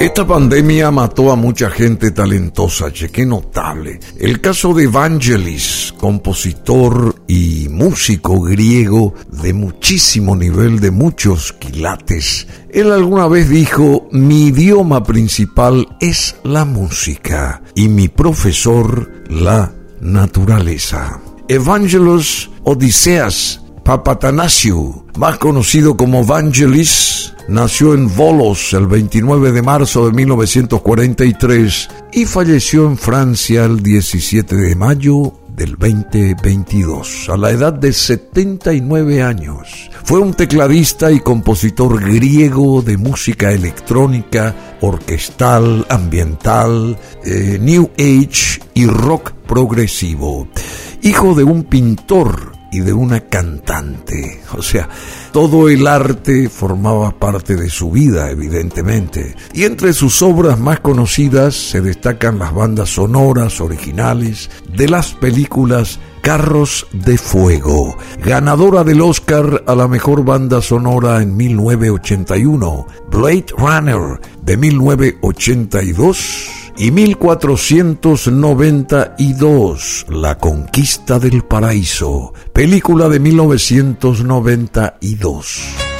Esta pandemia mató a mucha gente talentosa, che, qué notable. El caso de Evangelis, compositor y músico griego de muchísimo nivel, de muchos quilates. Él alguna vez dijo, mi idioma principal es la música y mi profesor la naturaleza. Evangelos Odiseas Papatanasiou, más conocido como Vangelis, nació en Volos el 29 de marzo de 1943 y falleció en Francia el 17 de mayo del 2022, a la edad de 79 años. Fue un tecladista y compositor griego de música electrónica, orquestal, ambiental, eh, New Age y rock progresivo. Hijo de un pintor y de una cantante. O sea, todo el arte formaba parte de su vida, evidentemente. Y entre sus obras más conocidas se destacan las bandas sonoras originales de las películas Carros de Fuego, ganadora del Oscar a la mejor banda sonora en 1981, Blade Runner de 1982, y 1492, La Conquista del Paraíso, película de 1992.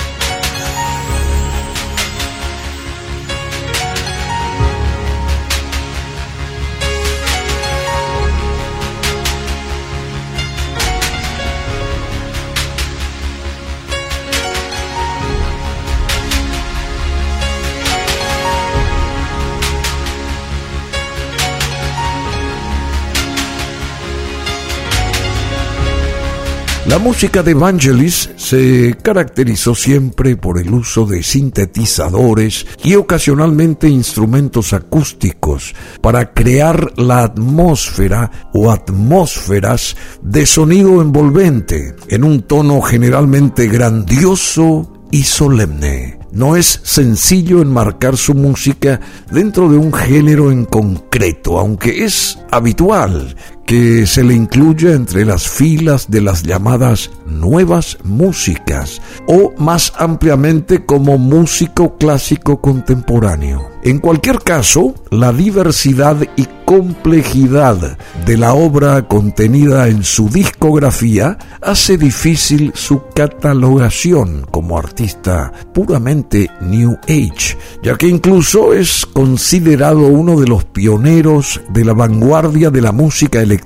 La música de Vangelis se caracterizó siempre por el uso de sintetizadores y ocasionalmente instrumentos acústicos para crear la atmósfera o atmósferas de sonido envolvente en un tono generalmente grandioso y solemne. No es sencillo enmarcar su música dentro de un género en concreto, aunque es habitual que se le incluya entre las filas de las llamadas nuevas músicas o más ampliamente como músico clásico contemporáneo. En cualquier caso, la diversidad y complejidad de la obra contenida en su discografía hace difícil su catalogación como artista puramente New Age, ya que incluso es considerado uno de los pioneros de la vanguardia de la música electrónica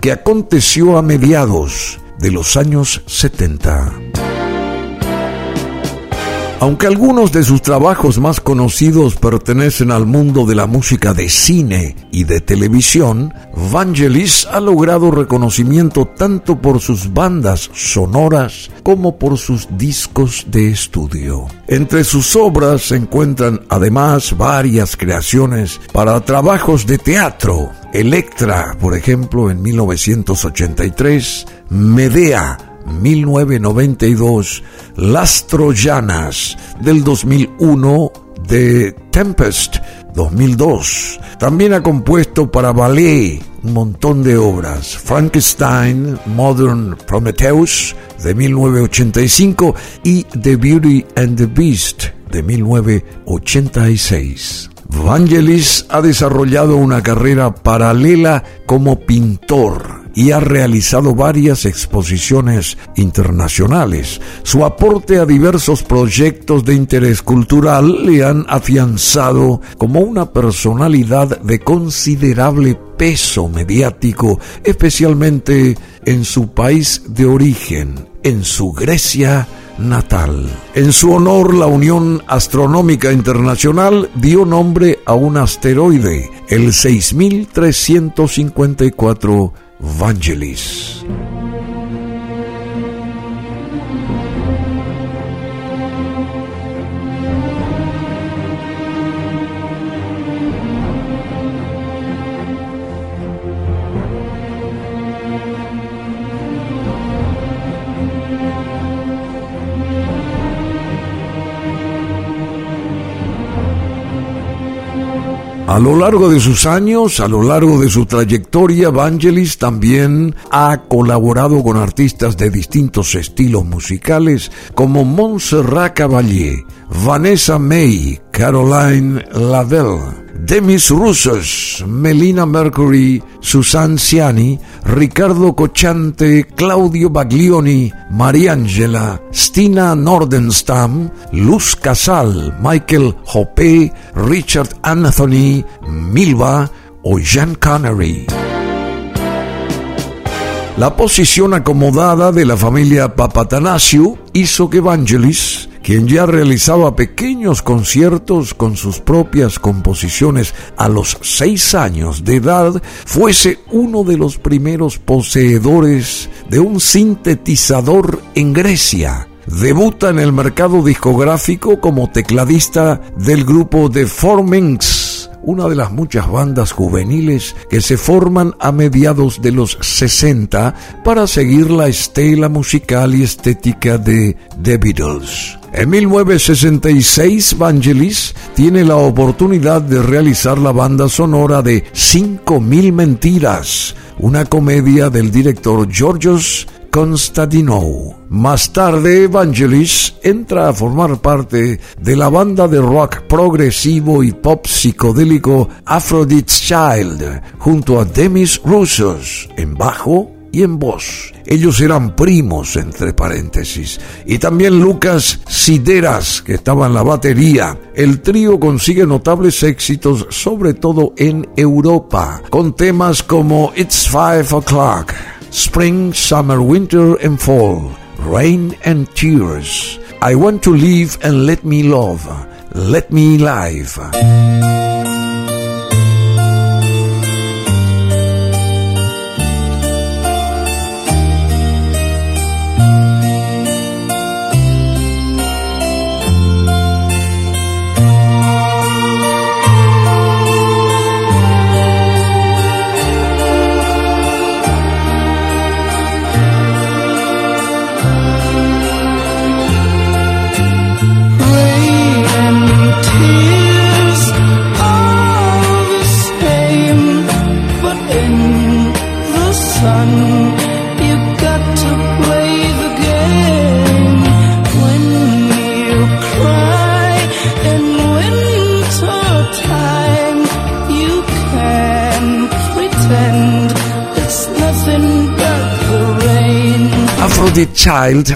que aconteció a mediados de los años 70. Aunque algunos de sus trabajos más conocidos pertenecen al mundo de la música de cine y de televisión, Vangelis ha logrado reconocimiento tanto por sus bandas sonoras como por sus discos de estudio. Entre sus obras se encuentran además varias creaciones para trabajos de teatro. Electra, por ejemplo, en 1983, Medea, 1992, Las Troyanas del 2001, The Tempest 2002. También ha compuesto para ballet un montón de obras. Frankenstein, Modern Prometheus de 1985 y The Beauty and the Beast de 1986. Vangelis ha desarrollado una carrera paralela como pintor y ha realizado varias exposiciones internacionales. Su aporte a diversos proyectos de interés cultural le han afianzado como una personalidad de considerable peso mediático, especialmente en su país de origen, en su Grecia natal. En su honor, la Unión Astronómica Internacional dio nombre a un asteroide, el 6354 Vangelis. A lo largo de sus años, a lo largo de su trayectoria, Vangelis también ha colaborado con artistas de distintos estilos musicales como Montserrat Caballé, Vanessa May, Caroline Lavelle. Demis Russos, Melina Mercury, Susan Ciani, Ricardo Cochante, Claudio Baglioni, Mariangela, Stina Nordenstam, Luz Casal, Michael Hoppe, Richard Anthony, Milva o Jean Connery. La posición acomodada de la familia Papatanasio hizo que Evangelis quien ya realizaba pequeños conciertos con sus propias composiciones a los seis años de edad, fuese uno de los primeros poseedores de un sintetizador en Grecia. Debuta en el mercado discográfico como tecladista del grupo The Formings, una de las muchas bandas juveniles que se forman a mediados de los 60 para seguir la estela musical y estética de The Beatles. En 1966, Vangelis tiene la oportunidad de realizar la banda sonora de 5000 Mentiras, una comedia del director Georgios Konstantinou. Más tarde, Vangelis entra a formar parte de la banda de rock progresivo y pop psicodélico Aphrodite's Child, junto a Demis Roussos en bajo y en voz. Ellos eran primos, entre paréntesis. Y también Lucas Sideras, que estaba en la batería. El trío consigue notables éxitos, sobre todo en Europa, con temas como It's Five O'Clock, Spring, Summer, Winter and Fall, Rain and Tears, I Want to Live and Let Me Love, Let Me Live.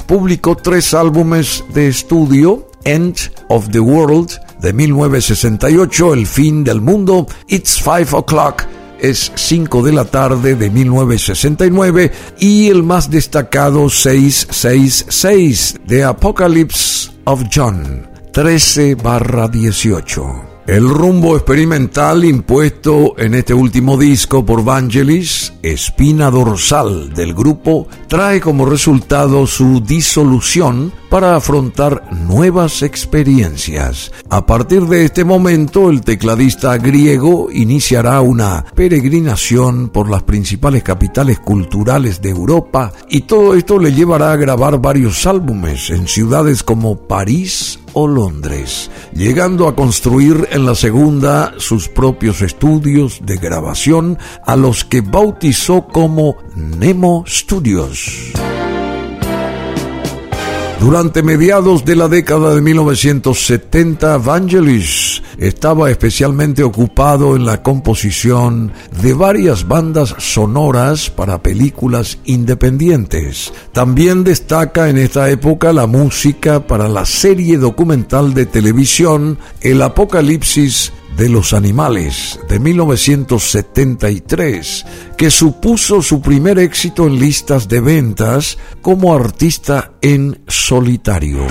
Publicó tres álbumes de estudio, End of the World de 1968, El fin del mundo, It's Five O'Clock es 5 de la tarde de 1969 y el más destacado 666 de Apocalypse of John 13 barra 18. El rumbo experimental impuesto en este último disco por Vangelis, espina dorsal del grupo, trae como resultado su disolución para afrontar nuevas experiencias. A partir de este momento, el tecladista griego iniciará una peregrinación por las principales capitales culturales de Europa y todo esto le llevará a grabar varios álbumes en ciudades como París o Londres, llegando a construir en la segunda sus propios estudios de grabación a los que bautizó como Nemo Studios. Durante mediados de la década de 1970, Vangelis estaba especialmente ocupado en la composición de varias bandas sonoras para películas independientes. También destaca en esta época la música para la serie documental de televisión El Apocalipsis de los Animales de 1973, que supuso su primer éxito en listas de ventas como artista en solitario.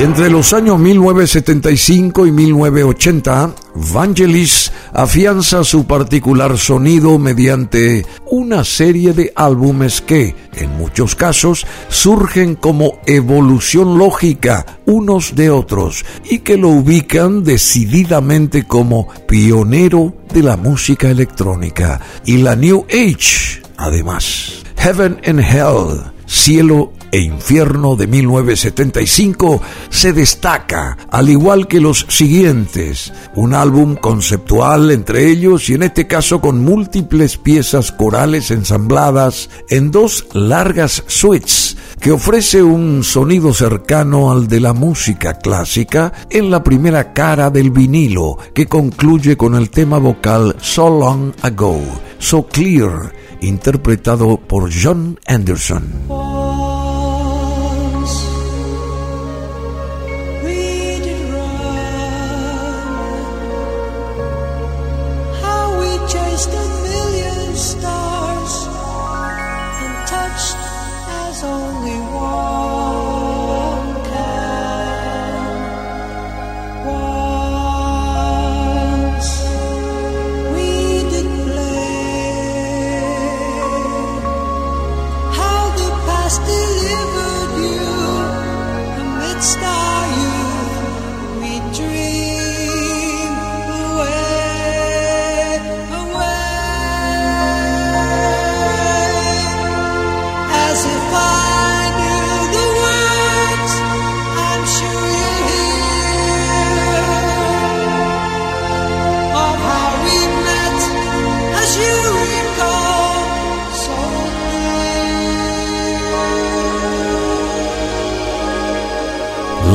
Y entre los años 1975 y 1980, Vangelis afianza su particular sonido mediante una serie de álbumes que, en muchos casos, surgen como evolución lógica unos de otros y que lo ubican decididamente como pionero de la música electrónica y la New Age, además. Heaven and Hell, Cielo e Infierno de 1975 se destaca, al igual que los siguientes, un álbum conceptual entre ellos y en este caso con múltiples piezas corales ensambladas en dos largas suites que ofrece un sonido cercano al de la música clásica en la primera cara del vinilo, que concluye con el tema vocal So Long Ago, So Clear, interpretado por John Anderson.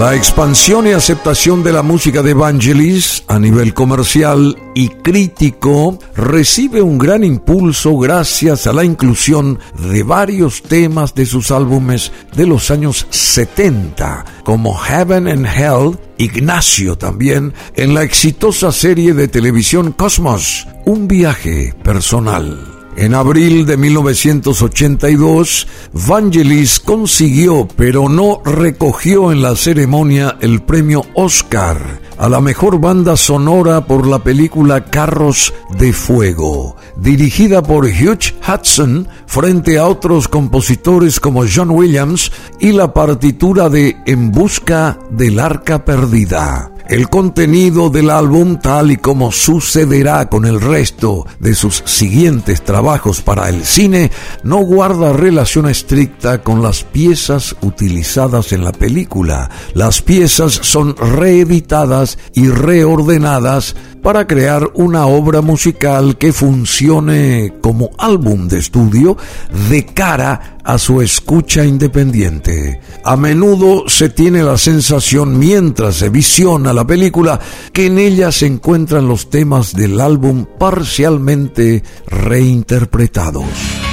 La expansión y aceptación de la música de Vangelis a nivel comercial y crítico recibe un gran impulso gracias a la inclusión de varios temas de sus álbumes de los años 70, como Heaven and Hell, Ignacio también, en la exitosa serie de televisión Cosmos, un viaje personal. En abril de 1982, Vangelis consiguió, pero no recogió en la ceremonia el premio Oscar a la mejor banda sonora por la película Carros de Fuego, dirigida por Hugh Hudson frente a otros compositores como John Williams y la partitura de En Busca del Arca Perdida. El contenido del álbum, tal y como sucederá con el resto de sus siguientes trabajos para el cine, no guarda relación estricta con las piezas utilizadas en la película. Las piezas son reeditadas y reordenadas para crear una obra musical que funcione como álbum de estudio de cara a su escucha independiente. A menudo se tiene la sensación mientras se visiona la película que en ella se encuentran los temas del álbum parcialmente reinterpretados.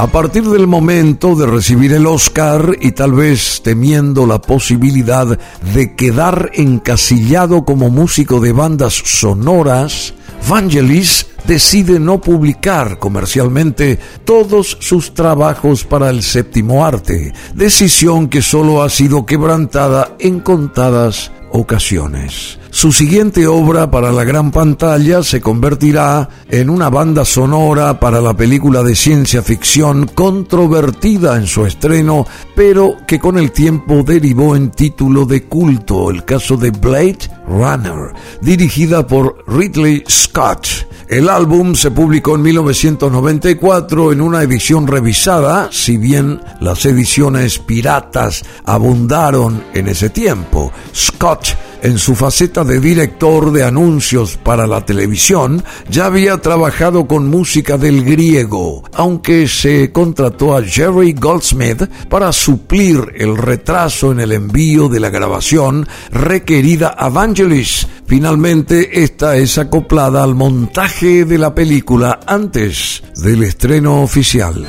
A partir del momento de recibir el Oscar y tal vez temiendo la posibilidad de quedar encasillado como músico de bandas sonoras, Vangelis decide no publicar comercialmente todos sus trabajos para el séptimo arte, decisión que solo ha sido quebrantada en contadas ocasiones. Su siguiente obra para la gran pantalla se convertirá en una banda sonora para la película de ciencia ficción controvertida en su estreno, pero que con el tiempo derivó en título de culto, el caso de Blade Runner, dirigida por Ridley Scott. El álbum se publicó en 1994 en una edición revisada, si bien las ediciones piratas abundaron en ese tiempo. Scott en su faceta de director de anuncios para la televisión, ya había trabajado con música del griego, aunque se contrató a Jerry Goldsmith para suplir el retraso en el envío de la grabación requerida a Vangelis Finalmente, esta es acoplada al montaje de la película antes del estreno oficial.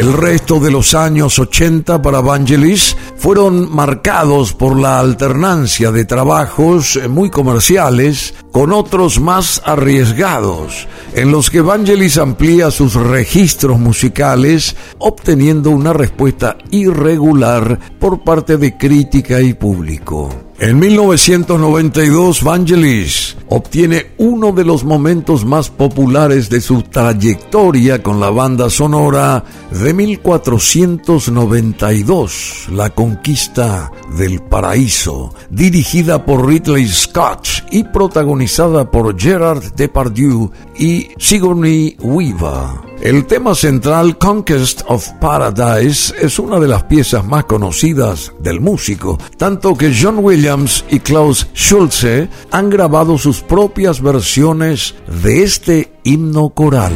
El resto de los años 80 para Vangelis fueron marcados por la alternancia de trabajos muy comerciales con otros más arriesgados, en los que Vangelis amplía sus registros musicales, obteniendo una respuesta irregular por parte de crítica y público. En 1992, Vangelis obtiene uno de los momentos más populares de su trayectoria con la banda sonora de 1492, La Conquista del Paraíso, dirigida por Ridley Scott y protagonizada por Gerard Depardieu y Sigourney Weaver. El tema central Conquest of Paradise es una de las piezas más conocidas del músico, tanto que John Williams y Klaus Schulze han grabado sus propias versiones de este himno coral.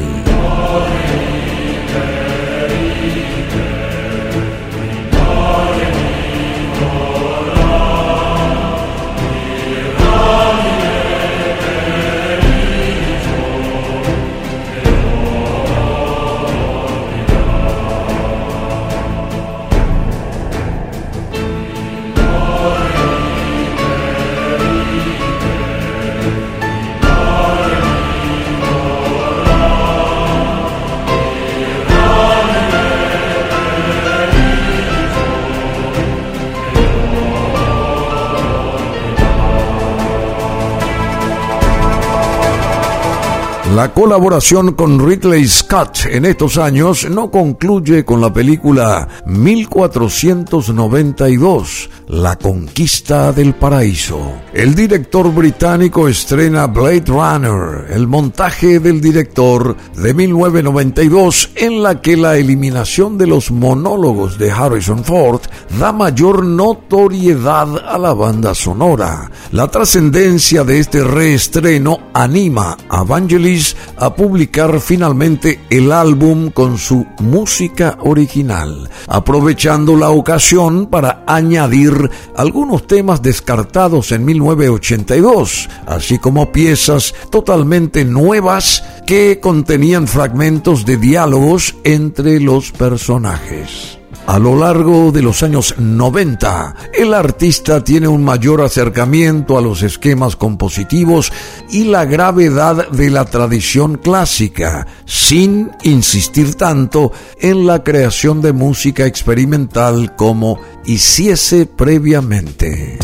La colaboración con Ridley Scott en estos años no concluye con la película 1492, La Conquista del Paraíso. El director británico estrena Blade Runner, el montaje del director de 1992, en la que la eliminación de los monólogos de Harrison Ford da mayor notoriedad a la banda sonora. La trascendencia de este reestreno anima a Vangelis a publicar finalmente el álbum con su música original, aprovechando la ocasión para añadir algunos temas descartados en 1982, así como piezas totalmente nuevas que contenían fragmentos de diálogos entre los personajes. A lo largo de los años 90, el artista tiene un mayor acercamiento a los esquemas compositivos y la gravedad de la tradición clásica, sin insistir tanto en la creación de música experimental como hiciese previamente.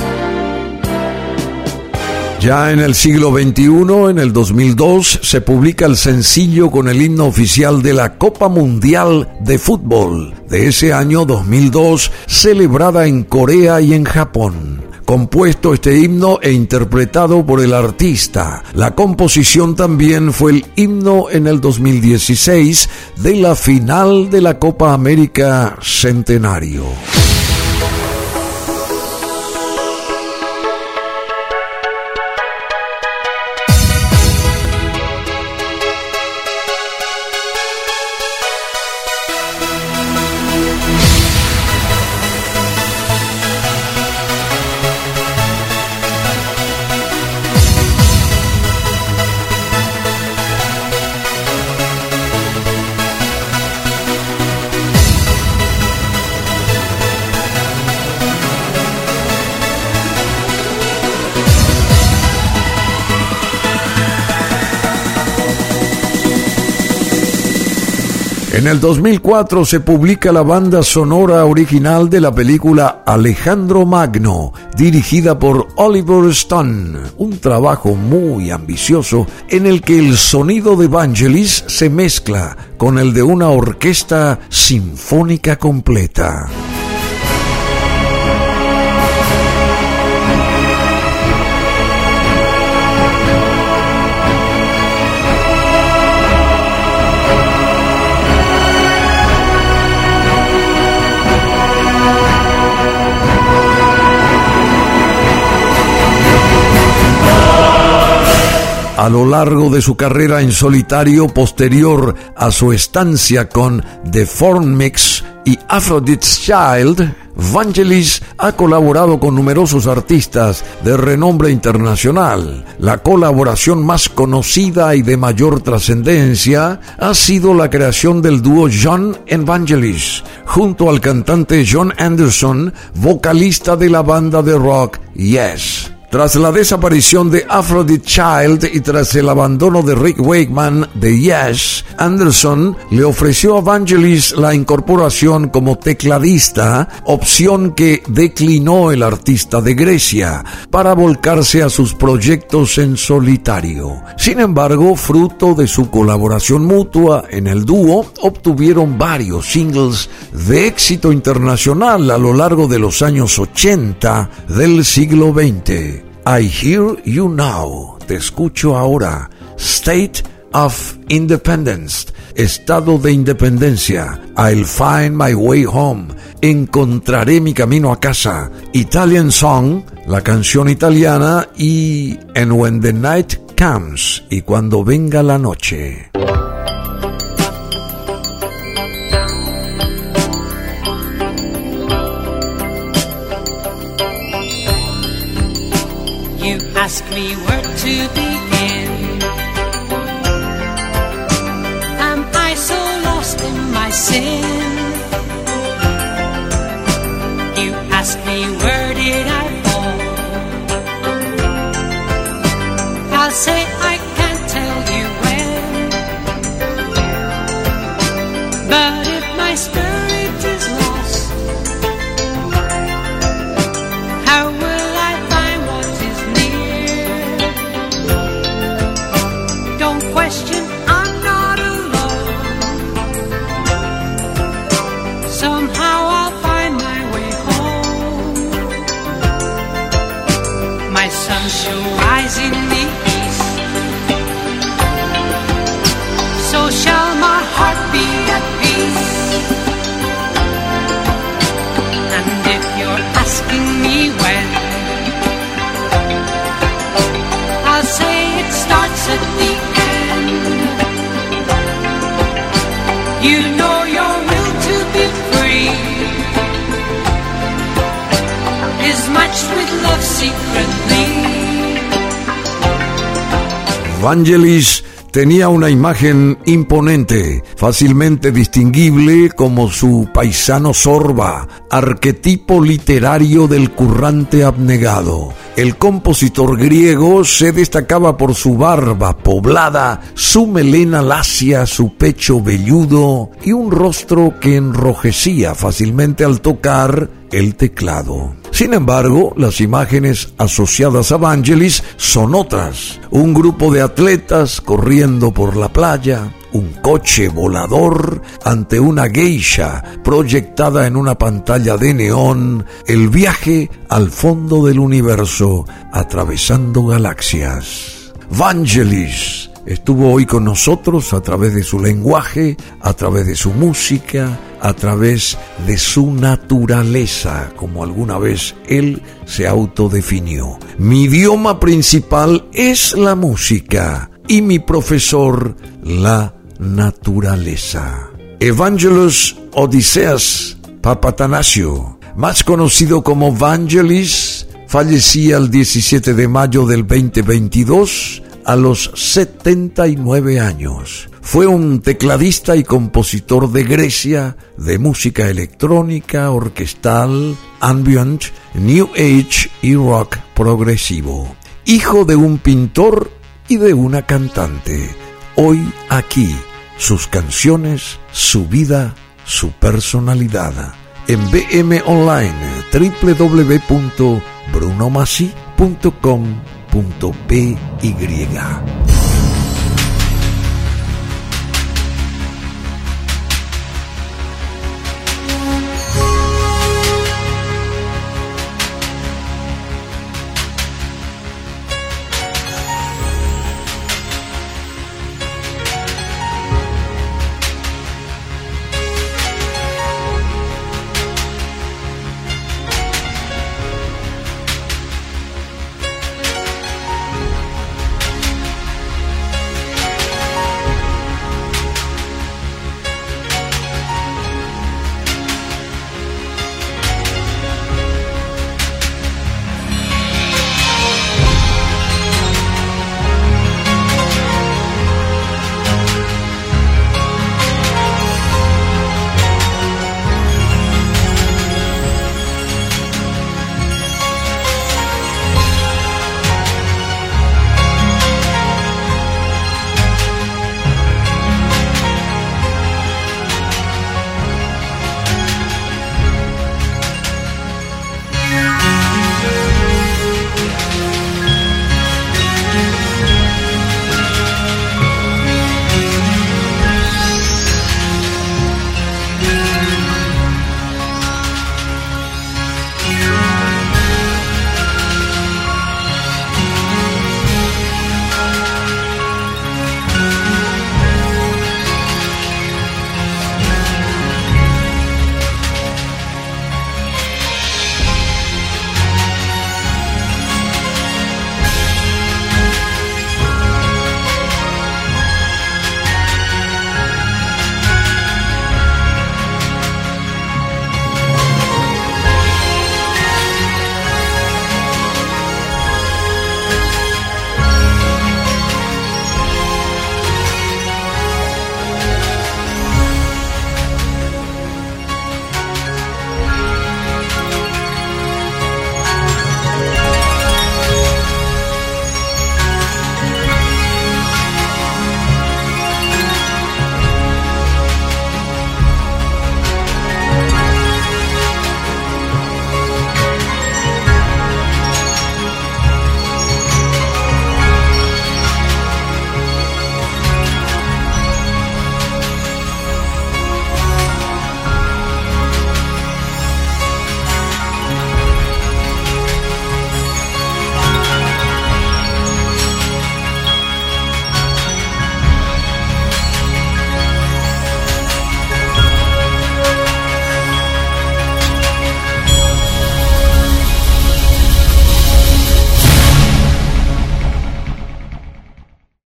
Ya en el siglo XXI, en el 2002, se publica el sencillo con el himno oficial de la Copa Mundial de Fútbol de ese año 2002, celebrada en Corea y en Japón compuesto este himno e interpretado por el artista. La composición también fue el himno en el 2016 de la final de la Copa América Centenario. En el 2004 se publica la banda sonora original de la película Alejandro Magno, dirigida por Oliver Stone, un trabajo muy ambicioso en el que el sonido de Vangelis se mezcla con el de una orquesta sinfónica completa. Lo largo de su carrera en solitario posterior a su estancia con The Form Mix y Aphrodite's Child, Vangelis ha colaborado con numerosos artistas de renombre internacional. La colaboración más conocida y de mayor trascendencia ha sido la creación del dúo John Vangelis, junto al cantante John Anderson, vocalista de la banda de rock Yes. Tras la desaparición de Aphrodite Child y tras el abandono de Rick Wakeman de Yes, Anderson le ofreció a Vangelis la incorporación como tecladista, opción que declinó el artista de Grecia, para volcarse a sus proyectos en solitario. Sin embargo, fruto de su colaboración mutua en el dúo, obtuvieron varios singles de éxito internacional a lo largo de los años 80 del siglo XX. I Hear You Now, te escucho ahora, State of Independence, estado de independencia, I'll find my way home, encontraré mi camino a casa, Italian Song, la canción italiana y And When the Night Comes, y cuando venga la noche. Ask me where to begin. Am I so lost in my sin? Vangelis tenía una imagen imponente, fácilmente distinguible como su paisano Sorba, arquetipo literario del currante abnegado. El compositor griego se destacaba por su barba poblada, su melena lacia, su pecho velludo y un rostro que enrojecía fácilmente al tocar el teclado. Sin embargo, las imágenes asociadas a Vangelis son otras. Un grupo de atletas corriendo por la playa, un coche volador ante una geisha proyectada en una pantalla de neón, el viaje al fondo del universo atravesando galaxias. Vangelis estuvo hoy con nosotros a través de su lenguaje, a través de su música, a través de su naturaleza, como alguna vez él se autodefinió. Mi idioma principal es la música y mi profesor la naturaleza. Evangelos Odiseas Papatanasio, más conocido como Vangelis, fallecía el 17 de mayo del 2022 a los 79 años. Fue un tecladista y compositor de Grecia de música electrónica, orquestal, ambient, new age y rock progresivo. Hijo de un pintor y de una cantante. Hoy aquí sus canciones, su vida, su personalidad. En BM Online, www.brunomasi.com.py